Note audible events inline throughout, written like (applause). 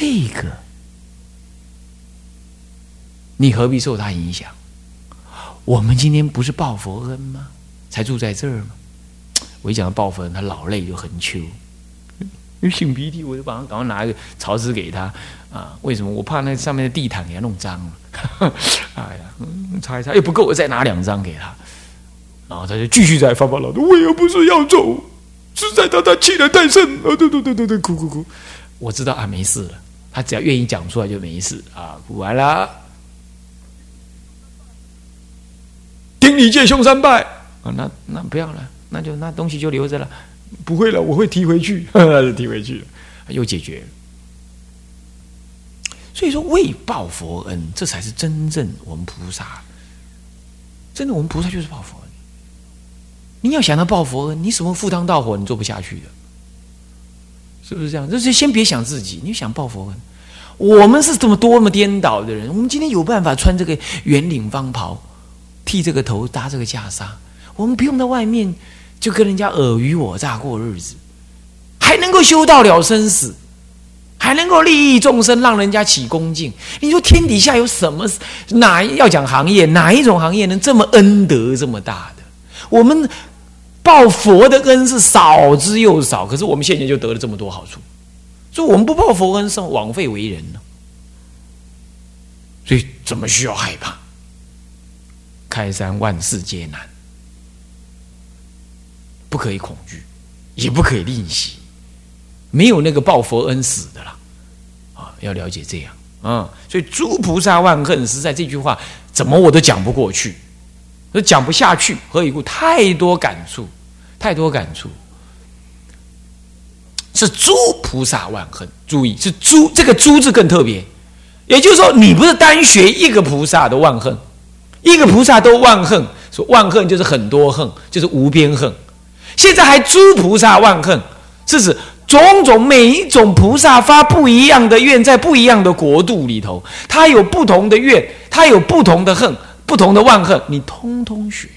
这个，你何必受他影响？我们今天不是报佛恩吗？才住在这儿吗？我一讲到报佛恩，他老泪就横秋，因为擤鼻涕，我就把他赶快拿一个潮湿给他啊。为什么？我怕那上面的地毯给他弄脏了。(laughs) 哎呀，擦一擦，又不够，我再拿两张给他。然后他就继续在发发牢骚，我又不是要走，实在他他气得太甚啊！对对对对对，哭哭哭。我知道啊，没事了。他只要愿意讲出来就没事啊。哭完了，顶礼借兄三拜啊！那那不要了，那就那东西就留着了。不会了，我会提回去，(laughs) 提回去，又解决。所以说，为报佛恩，这才是真正我们菩萨。真的，我们菩萨就是报佛恩。你要想到报佛恩，你什么赴汤蹈火，你做不下去的，是不是这样？就是先别想自己，你想报佛恩。我们是这么多么颠倒的人，我们今天有办法穿这个圆领方袍，剃这个头，搭这个袈裟，我们不用在外面就跟人家尔虞我诈过日子，还能够修到了生死，还能够利益众生，让人家起恭敬。你说天底下有什么哪要讲行业，哪一种行业能这么恩德这么大的？我们。报佛的恩是少之又少，可是我们现在就得了这么多好处，所以我们不报佛恩是枉费为人呢。所以怎么需要害怕？开山万事皆难，不可以恐惧，也不可以吝惜，没有那个报佛恩死的啦。啊，要了解这样啊，所以诸菩萨万恨实在这句话怎么我都讲不过去。都讲不下去，何以故？太多感触，太多感触。是诸菩萨万恨，注意是诸这个“诸”字更特别。也就是说，你不是单学一个菩萨的万恨，一个菩萨都万恨，说万恨就是很多恨，就是无边恨。现在还诸菩萨万恨，是指种种每一种菩萨发不一样的愿，在不一样的国度里头，他有不同的愿，他有不同的恨。不同的万恨，你通通学，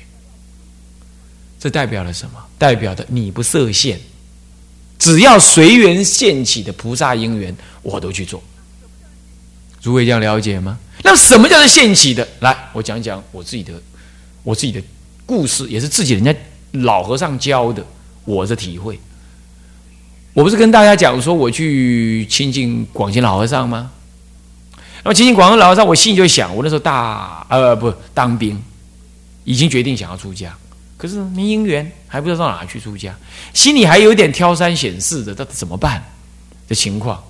这代表了什么？代表的你不设限，只要随缘现起的菩萨因缘，我都去做。诸位这样了解吗？那什么叫做现起的？来，我讲讲我自己的，我自己的故事，也是自己人家老和尚教的，我的体会。我不是跟大家讲说我去亲近广贤老和尚吗？那么，亲近广东老和尚，我心里就想，我那时候大呃不当兵，已经决定想要出家，可是没姻缘，还不知道到哪去出家，心里还有点挑三拣四的，到底怎么办的情况。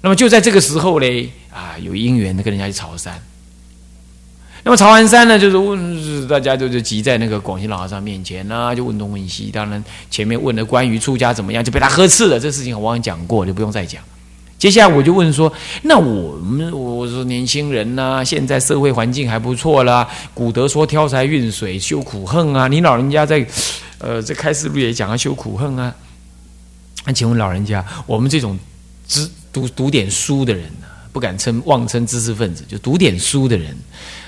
那么就在这个时候嘞，啊，有姻缘的跟人家去朝山。那么朝完山呢，就是问大家就是挤在那个广西老和尚面前呢，就问东问西。当然前面问的关于出家怎么样，就被他呵斥了。这事情我往讲过，就不用再讲。接下来我就问说：“那我们我说年轻人呐，现在社会环境还不错啦。古德说挑柴运水修苦恨啊，你老人家在，呃，在开示录也讲啊修苦恨啊。那请问老人家，我们这种知读读点书的人呢，不敢称妄称知识分子，就读点书的人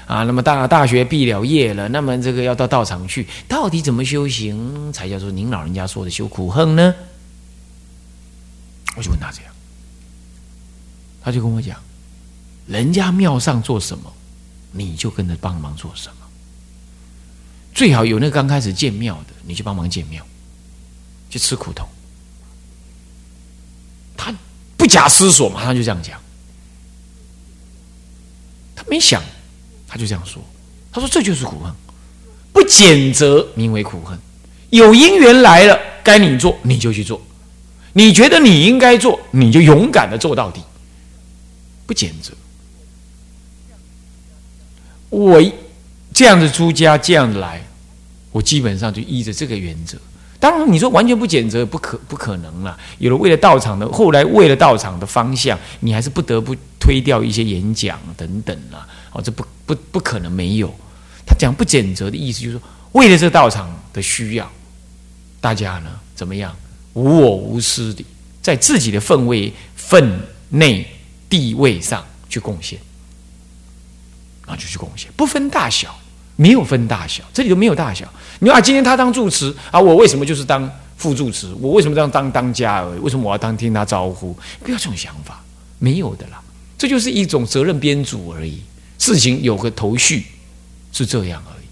啊，那么大大学毕了业了，那么这个要到道场去，到底怎么修行才叫做您老人家说的修苦恨呢？我就问他这样。”他就跟我讲，人家庙上做什么，你就跟着帮忙做什么。最好有那刚开始建庙的，你去帮忙建庙，去吃苦头。他不假思索，马上就这样讲。他没想，他就这样说。他说：“这就是苦恨，不减责名为苦恨。有因缘来了，该你做你就去做，你觉得你应该做，你就勇敢的做到底。”不减责，我这样子出家，这样来，我基本上就依着这个原则。当然，你说完全不减责，不可不可能了。有了为了道场的，后来为了道场的方向，你还是不得不推掉一些演讲等等啊。哦，这不不不可能没有。他讲不减责的意思，就是说为了这道场的需要，大家呢怎么样无我无私的，在自己的分位分内。地位上去贡献，啊，就去贡献，不分大小，没有分大小，这里都没有大小。你说啊，今天他当住持啊，我为什么就是当副住持？我为什么这样当当家？为什么我要当听他招呼？不要这种想法，没有的啦。这就是一种责任编组而已，事情有个头绪，是这样而已，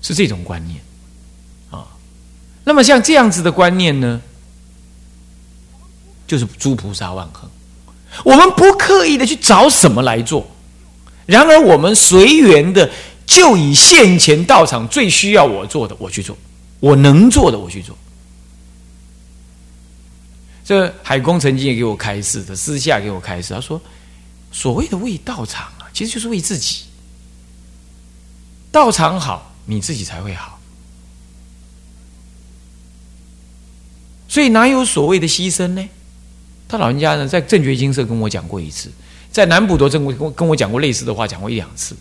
是这种观念啊。那么像这样子的观念呢，就是诸菩萨万恒。我们不刻意的去找什么来做，然而我们随缘的就以现前道场最需要我做的我去做，我能做的我去做。这海公曾经也给我开示的，私下给我开示，他说：“所谓的为道场啊，其实就是为自己。道场好，你自己才会好。所以哪有所谓的牺牲呢？”他老人家呢，在正觉金色跟我讲过一次，在南普陀正跟跟我讲过类似的话，讲过一两次，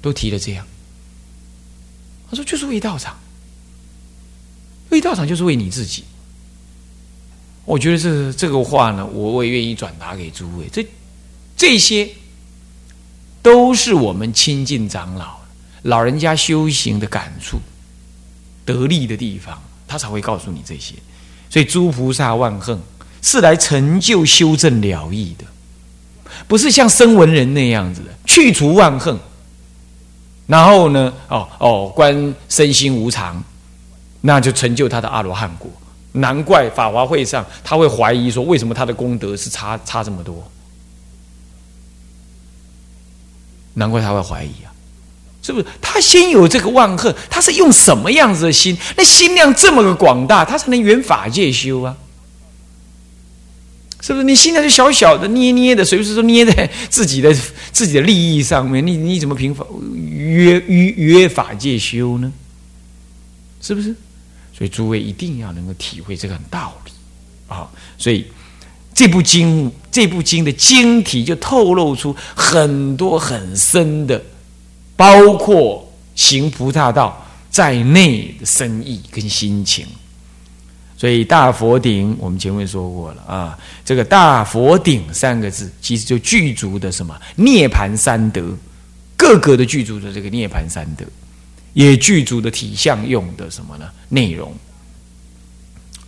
都提了这样。他说：“就是为道场，为道场就是为你自己。”我觉得这这个话呢，我我也愿意转达给诸位。这这些都是我们亲近长老、老人家修行的感触、得力的地方，他才会告诉你这些。所以诸菩萨万恨。是来成就修正了义的，不是像声闻人那样子的去除万恨，然后呢，哦哦，观身心无常，那就成就他的阿罗汉果。难怪法华会上他会怀疑说，为什么他的功德是差差这么多？难怪他会怀疑啊，是不是？他先有这个万恨，他是用什么样子的心？那心量这么个广大，他才能圆法界修啊。是不是你心在就小小的捏捏的，随时都捏在自己的 (laughs) 自己的利益上面？你你怎么平法约约约法界修呢？是不是？所以诸位一定要能够体会这个道理啊！所以这部经这部经的经体就透露出很多很深的，包括行菩萨道在内的深意跟心情。所以大佛顶，我们前面说过了啊，这个大佛顶三个字，其实就具足的什么涅盘三德，各个的具足的这个涅盘三德，也具足的体相用的什么呢？内容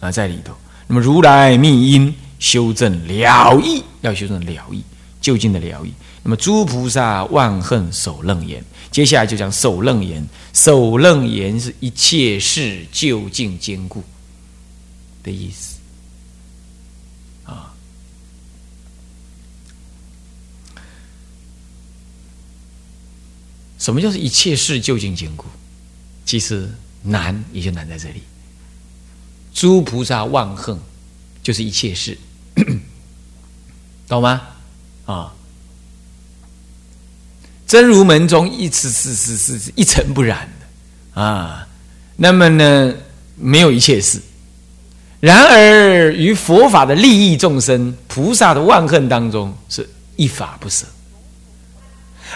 啊，在里头。那么如来密因修正了义，要修正了义，究竟的了义。那么诸菩萨万恨守楞严，接下来就讲守楞严。守楞严是一切事究竟坚固。的意思啊？什么叫做一切事究竟坚固？其实难也就难在这里。诸菩萨万恨，就是一切事，(clears throat) 懂吗？啊，真如门中一是是是是一尘不染的啊。那么呢，没有一切事。然而，于佛法的利益众生、菩萨的万恨当中，是一法不舍。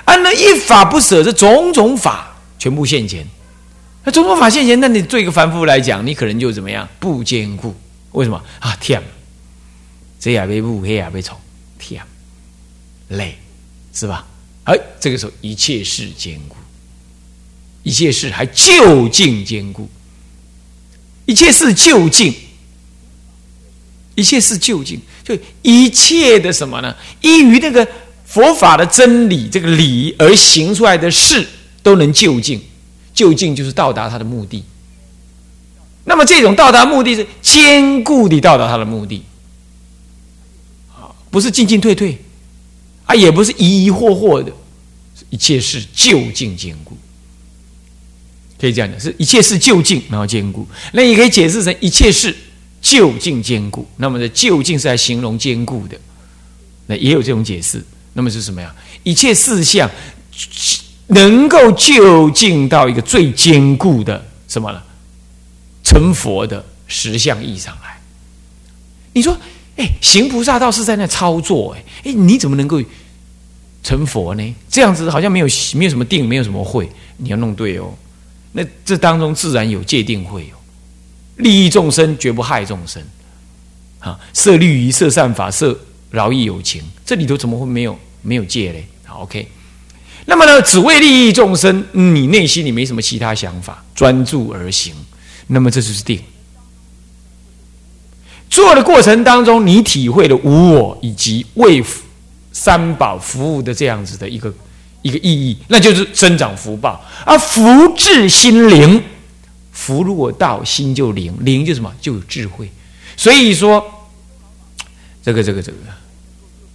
按那一法不舍，这种种法全部现前。那种种法现前，那你对一个凡夫来讲，你可能就怎么样？不坚固。为什么啊？天，这也被误，黑也被丑，天，累，是吧？哎，这个时候一切事坚固，一切事还就近坚固，一切事就近。一切是究竟，就一切的什么呢？依于那个佛法的真理，这个理而行出来的事，都能就近。就近就是到达他的目的。那么这种到达目的是坚固地到达他的目的，啊，不是进进退退，啊，也不是疑疑惑惑的，一切是就近坚固。可以这样讲，是一切是就近，然后坚固。那也可以解释成一切是。就近坚固，那么的就近是来形容坚固的，那也有这种解释。那么是什么呀？一切事项能够就近到一个最坚固的什么呢？成佛的实相意上来。你说，哎，行菩萨道是在那操作，哎，哎，你怎么能够成佛呢？这样子好像没有没有什么定，没有什么会，你要弄对哦。那这当中自然有界定会哦。利益众生，绝不害众生。啊，设律仪，设善法，设饶益有情，这里头怎么会没有没有戒嘞？好，OK。那么呢，只为利益众生，你内心里没什么其他想法，专注而行，那么这就是定。做的过程当中，你体会了无我以及为三宝服务的这样子的一个一个意义，那就是增长福报。而福至心灵，福如果到心就灵，灵就什么就有智慧。所以说，这个这个这个，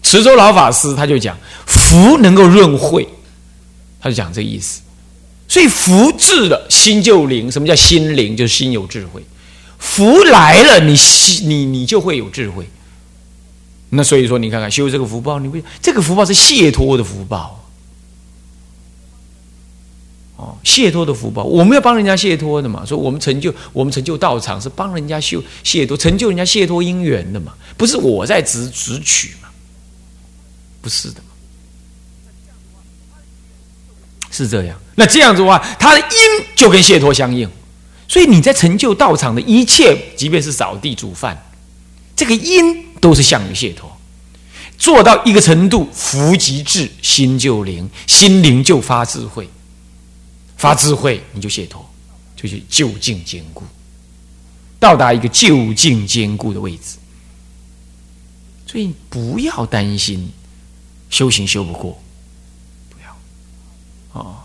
池州老法师他就讲，福能够润慧，他就讲这意思。所以福至了，心就灵。什么叫心灵？就是心有智慧。福来了，你心你你就会有智慧。那所以说，你看看修这个福报，你会这个福报是解脱的福报。哦，解脱的福报，我们要帮人家解脱的嘛。说我们成就，我们成就道场是帮人家修解脱，成就人家解脱因缘的嘛，不是我在执执取嘛，不是的嘛，是这样。那这样子的话，它的因就跟解脱相应。所以你在成就道场的一切，即便是扫地煮饭，这个因都是向于解脱。做到一个程度，福即至，心就灵，心灵就发智慧。发智慧，你就解脱，就是就近坚固，到达一个就近坚固的位置。所以不要担心修行修不过，不要哦。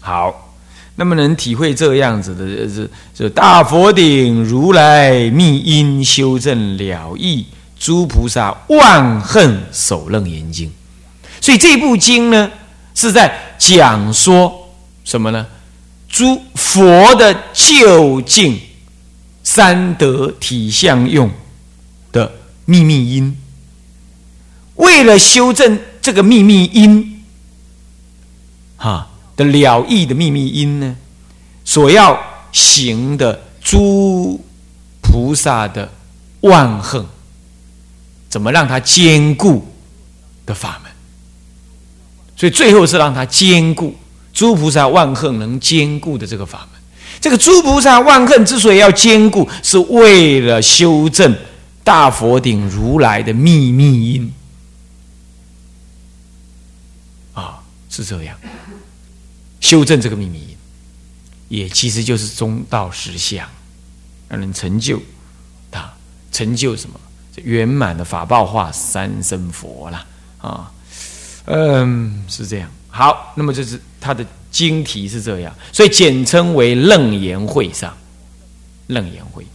好，那么能体会这样子的，是是大佛顶如来密因修正了义，诸菩萨万恨守楞严经。所以这部经呢，是在讲说。什么呢？诸佛的究竟三德体相用的秘密因，为了修正这个秘密因，哈的了义的秘密因呢，所要行的诸菩萨的万恨，怎么让它坚固的法门？所以最后是让它坚固。诸菩萨万恨能坚固的这个法门，这个诸菩萨万恨之所以要坚固，是为了修正大佛顶如来的秘密因啊，是这样。修正这个秘密因，也其实就是中道实相，让人成就啊成就什么？圆满的法报化三生佛了啊。嗯，是这样。好，那么这是它的经题是这样，所以简称为楞严会上，楞严会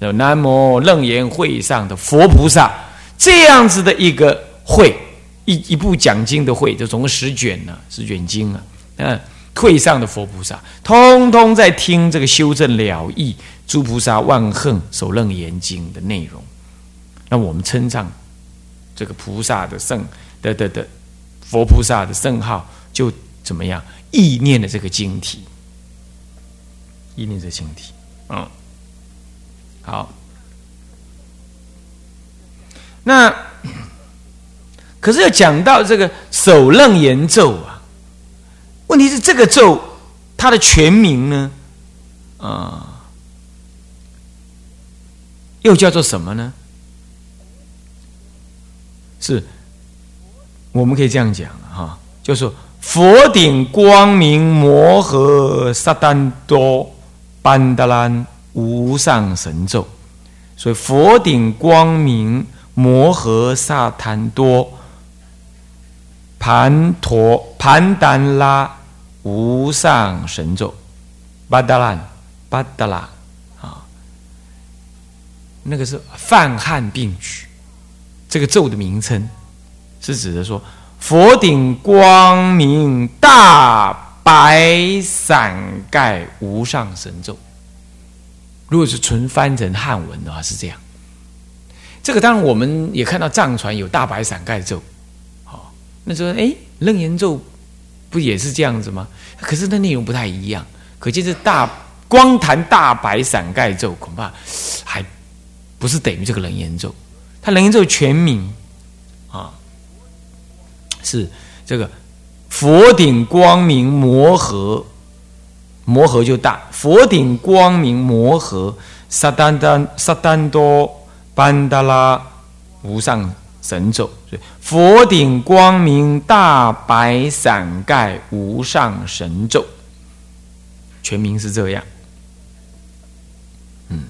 有，南无楞严会上的佛菩萨这样子的一个会，一一部讲经的会，就总共十卷呢，十卷经啊，嗯，会上的佛菩萨，通通在听这个修正了义诸菩萨万恨守楞严经的内容，那我们称上这个菩萨的圣的的的。佛菩萨的圣号就怎么样？意念的这个经体，意念这经体，嗯，好。那可是要讲到这个首楞严咒啊，问题是这个咒它的全名呢，啊，又叫做什么呢？是。我们可以这样讲哈，就是佛顶光明摩诃萨丹多班达兰无上神咒，所以佛顶光明摩诃萨檀多盘陀盘丹拉无上神咒，巴达兰巴达拉啊，那个是泛汉并举，这个咒的名称。是指的说，佛顶光明大白伞盖无上神咒。如果是纯翻成汉文的话，是这样。这个当然我们也看到藏传有大白伞盖咒，好，那说哎，楞严咒不也是这样子吗？可是那内容不太一样，可见这大光谈大白伞盖咒，恐怕还不是等于这个楞严咒。它楞严咒全名。是这个佛顶光明摩诃，摩诃就大。佛顶光明摩诃萨丹丹萨丹多班达拉无上神咒，佛顶光明大白伞盖无上神咒，全名是这样。嗯，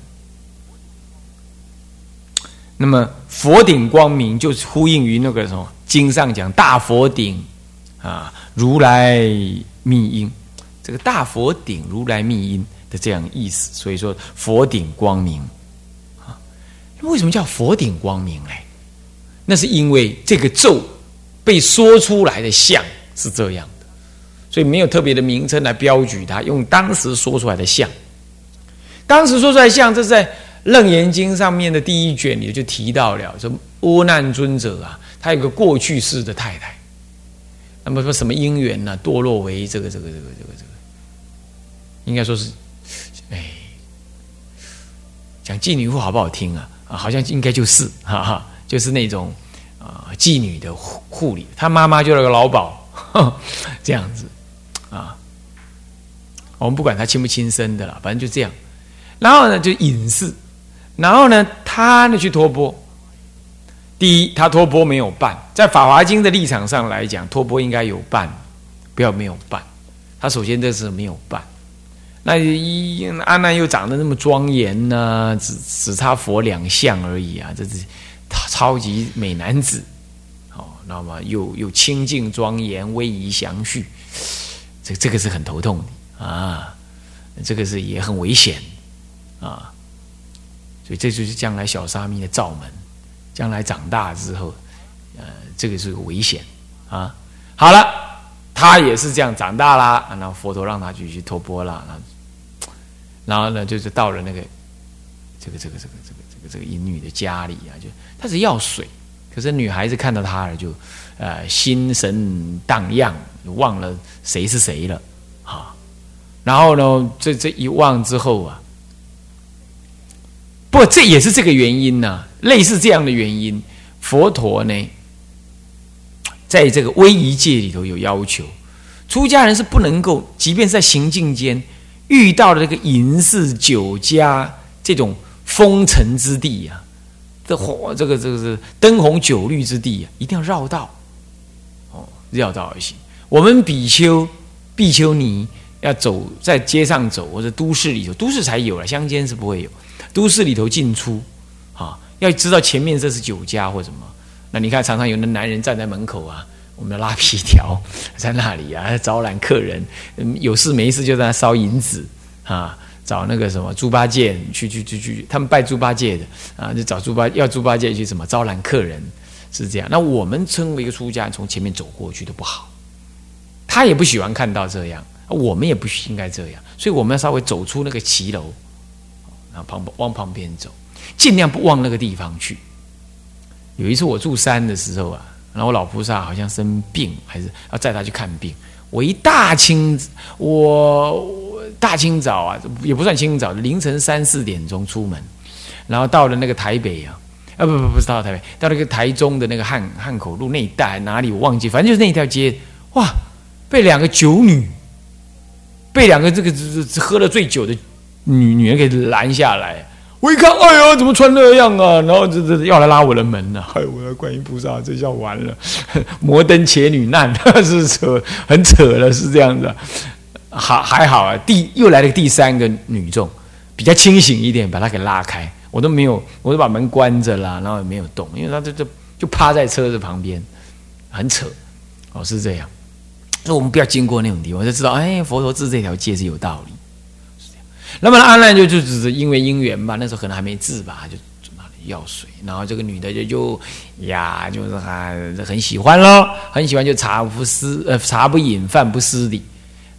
那么佛顶光明就是呼应于那个什么经上讲大佛顶啊，如来密因，这个大佛顶如来密因的这样意思。所以说佛顶光明啊，为什么叫佛顶光明嘞？那是因为这个咒被说出来的像是这样的，所以没有特别的名称来标举它，用当时说出来的像。当时说出来像，这是在《楞严经》上面的第一卷里就提到了，说阿难尊者啊，他有个过去式的太太，那么说什么姻缘呢？堕落为这个这个这个这个这个，应该说是，哎，讲妓女妇好不好听啊？啊，好像应该就是，哈哈，就是那种啊妓女的护护理，他妈妈就是个老鸨，(laughs) 这样子啊，我们不管他亲不亲生的了，反正就这样。然后呢，就隐士。然后呢，他呢去托钵。第一，他托钵没有办，在《法华经》的立场上来讲，托钵应该有办，不要没有办。他首先这是没有办。那一阿难又长得那么庄严呢，只只差佛两相而已啊，这是超级美男子。哦，那么又又清净庄严、威仪祥序，这这个是很头痛的啊，这个是也很危险。啊，所以这就是将来小沙弥的罩门。将来长大之后，呃，这个是个危险啊。好了，他也是这样长大啦。然后佛陀让他去去托钵啦。然后呢，就是到了那个这个这个这个这个这个这个淫女的家里啊，就他是要水，可是女孩子看到他了，就呃心神荡漾，忘了谁是谁了啊。然后呢，这这一忘之后啊。不，这也是这个原因呢。类似这样的原因，佛陀呢，在这个威仪界里头有要求，出家人是不能够，即便是在行进间遇到了这个淫寺酒家这种风尘之地呀，这火这个这个是灯红酒绿之地啊，一定要绕道，哦，绕道而行。我们比丘、比丘尼要走在街上走，或者都市里头，都市才有了，乡间是不会有。都市里头进出，啊，要知道前面这是酒家或什么。那你看，常常有的男人站在门口啊，我们的拉皮条 (laughs) 在那里啊，招揽客人。有事没事就在那烧银子啊，找那个什么猪八戒去去去去，他们拜猪八戒的啊，就找猪八要猪八戒去什么招揽客人，是这样。那我们称为一个出家，从前面走过去都不好，他也不喜欢看到这样，我们也不应该这样，所以我们要稍微走出那个骑楼。旁往旁边走，尽量不往那个地方去。有一次我住山的时候啊，然后我老菩萨好像生病，还是要载他去看病。我一大清，我大清早啊，也不算清早，凌晨三四点钟出门，然后到了那个台北啊，啊不不不是到台北，到那个台中的那个汉汉口路那一带哪里我忘记，反正就是那条街，哇，被两个酒女，被两个这个这这喝了醉酒的。女女人给拦下来，我一看，哎呦，怎么穿那样啊？然后这这要来拉我的门呢？(laughs) 哎，我的观音菩萨，这下完了，(laughs) 摩登伽女难，(laughs) 是扯，很扯了，是这样子。好还好啊，第又来了第三个女众，比较清醒一点，把她给拉开，我都没有，我都把门关着啦，然后也没有动，因为她就就就趴在车子旁边，很扯，哦，是这样。那我们不要经过那种地方，就知道，哎，佛陀治这条街是有道理。那么阿难就就只是因为因缘吧，那时候可能还没治吧，就那里药水，然后这个女的就就呀，就是很很喜欢咯，很喜欢就茶不思呃茶不饮饭不思的。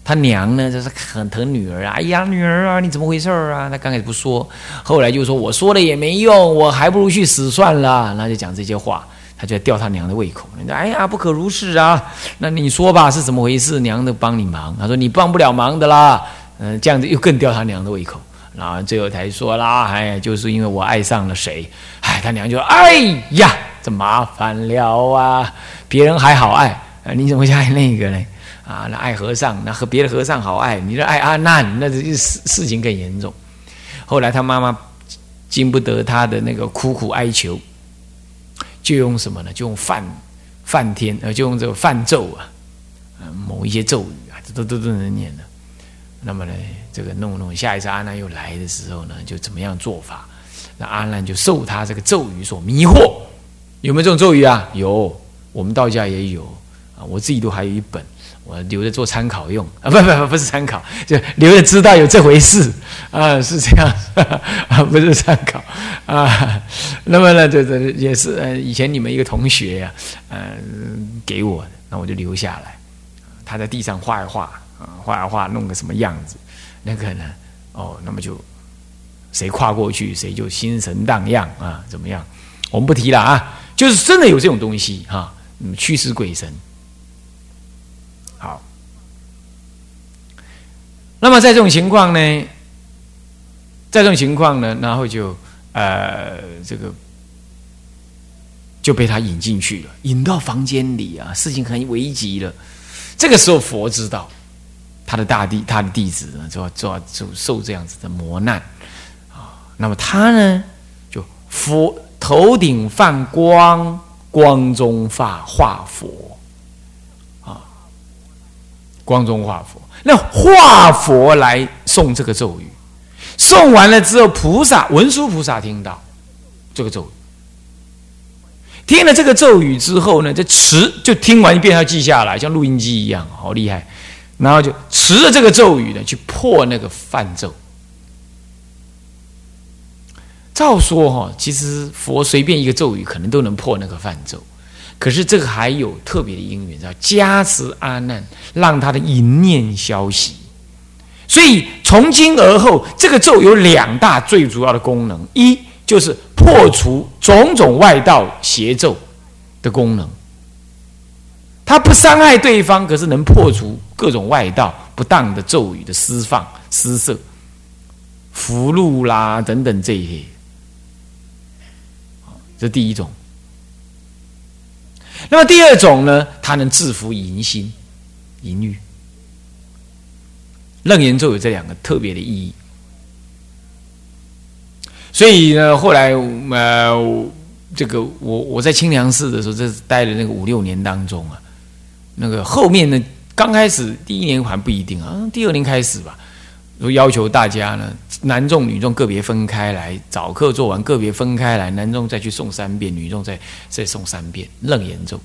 他娘呢就是很疼女儿啊，哎呀女儿啊你怎么回事啊？他刚开始不说，后来就说我说了也没用，我还不如去死算了。那就讲这些话，他就吊他娘的胃口。哎呀不可如是啊，那你说吧是怎么回事？娘的帮你忙。他说你帮不了忙的啦。嗯，这样子又更吊他娘的胃口，然后最后才说啦，哎，就是因为我爱上了谁，哎，他娘就说哎呀，这麻烦了啊，别人还好爱，你怎么会爱那个呢？啊，那爱和尚，那和别的和尚好爱，你这爱阿难，那这事事情更严重。后来他妈妈经不得他的那个苦苦哀求，就用什么呢？就用梵梵天，呃，就用这个梵咒啊，某一些咒语啊，这都都都能念的。那么呢，这个弄弄，下一次阿难又来的时候呢，就怎么样做法？那阿难就受他这个咒语所迷惑。有没有这种咒语啊？有，我们道家也有啊，我自己都还有一本。我留着做参考用啊，不不不，不是参考，就留着知道有这回事啊，是这样 (laughs) 啊，不是参考啊。那么呢，这这也是呃，以前你们一个同学呀，嗯，给我的，那我就留下来。他在地上画一画啊，画一画，弄个什么样子，那个呢，哦，那么就谁跨过去，谁就心神荡漾啊，怎么样？我们不提了啊，就是真的有这种东西哈，嗯，驱使鬼神。好，那么在这种情况呢，在这种情况呢，然后就呃，这个就被他引进去了，引到房间里啊，事情很危急了。这个时候，佛知道他的大弟，他的弟子呢，就要就要就受这样子的磨难啊。那么他呢，就佛头顶放光，光中发化佛。啊光中化佛，那化佛来诵这个咒语，诵完了之后，菩萨文殊菩萨听到这个咒语，听了这个咒语之后呢，这词就听完一遍要记下来，像录音机一样，好厉害。然后就持着这个咒语呢，去破那个梵咒。照说哈，其实佛随便一个咒语，可能都能破那个梵咒。可是这个还有特别的因缘，叫加持阿难，让他的一念消息。所以从今而后，这个咒有两大最主要的功能：一就是破除种种外道邪咒的功能，它不伤害对方，可是能破除各种外道不当的咒语的施放、施设、福禄啦等等这些。这第一种。那么第二种呢，它能制服淫心、淫欲。楞严咒有这两个特别的意义。所以呢，后来呃，这个我我在清凉寺的时候，这待了那个五六年当中啊，那个后面呢，刚开始第一年还不一定啊，第二年开始吧。如要求大家呢，男众女众个别分开来，早课做完个别分开来，男众再去诵三遍，女众再再诵三遍楞严咒，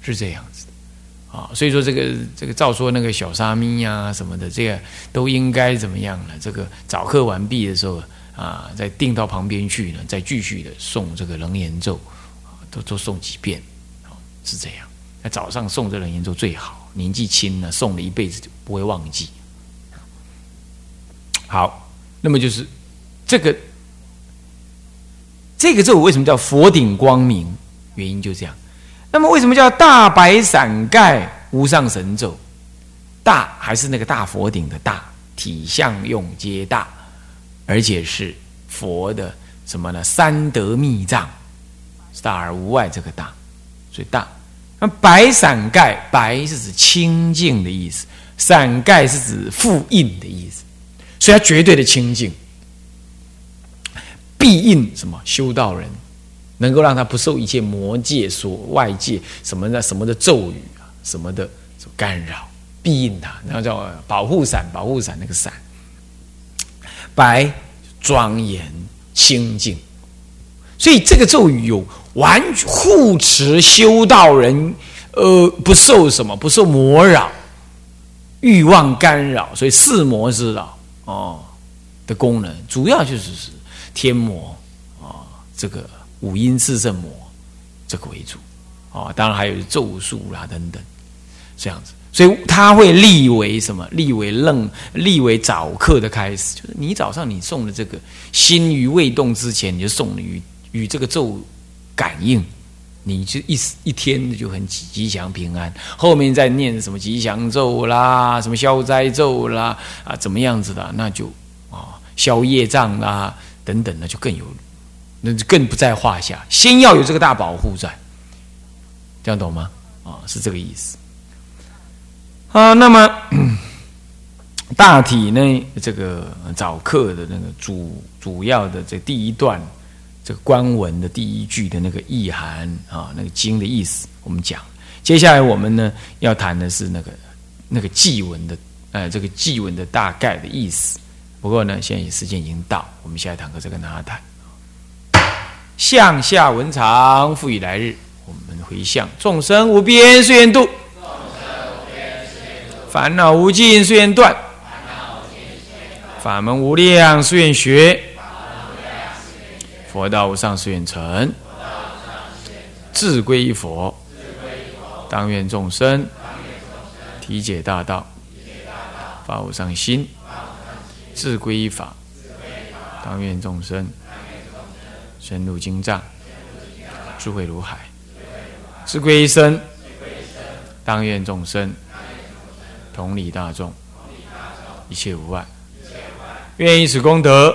是这样子的啊。所以说这个这个照说那个小沙弥呀什么的，这个都应该怎么样呢？这个早课完毕的时候啊，再定到旁边去呢，再继续的诵这个楞严咒，都都诵几遍啊，是这样。那早上诵这楞严咒最好，年纪轻呢，诵了一辈子就不会忘记。好，那么就是这个这个咒为什么叫佛顶光明？原因就这样。那么为什么叫大白伞盖无上神咒？大还是那个大佛顶的大，体相用皆大，而且是佛的什么呢？三德密藏，大而无外，这个大，所以大。那白伞盖，白是指清净的意思，伞盖是指复印的意思。所以，它绝对的清净，必应什么修道人，能够让他不受一切魔界所外界什么的什么的咒语啊，什么的所干扰，必应他，然后叫保护伞，保护伞那个伞，白庄严清净。所以，这个咒语有完护持修道人，呃，不受什么，不受魔扰、欲望干扰，所以四魔之扰。哦，的功能主要就是是天魔啊，这个五阴四圣魔这个为主啊，当然还有咒术啦等等这样子，所以他会立为什么？立为楞，立为早课的开始，就是你早上你送的这个心于未动之前，你就送与与这个咒感应。你就一一天就很吉祥平安，后面再念什么吉祥咒啦，什么消灾咒啦，啊，怎么样子的，那就啊消业障啦等等的，就更有，那就更不在话下。先要有这个大保护在，这样懂吗？啊，是这个意思。啊，那么大体呢，这个早课的那个主主要的这第一段。官文的第一句的那个意涵啊，那个经的意思，我们讲。接下来我们呢要谈的是那个那个祭文的，呃，这个祭文的大概的意思。不过呢，现在时间已经到，我们下一堂课再跟大。家谈。向下文长，复以来日，我们回向众生无边誓愿度，烦恼无尽誓愿断，法门无量誓愿学，佛道无上誓愿成，自归依佛，当愿众生体解大道，发无上心，自归依法，当愿众生。深入经藏，智慧如海，智归一生。当愿众生同理大众，一切无碍。愿以此功德，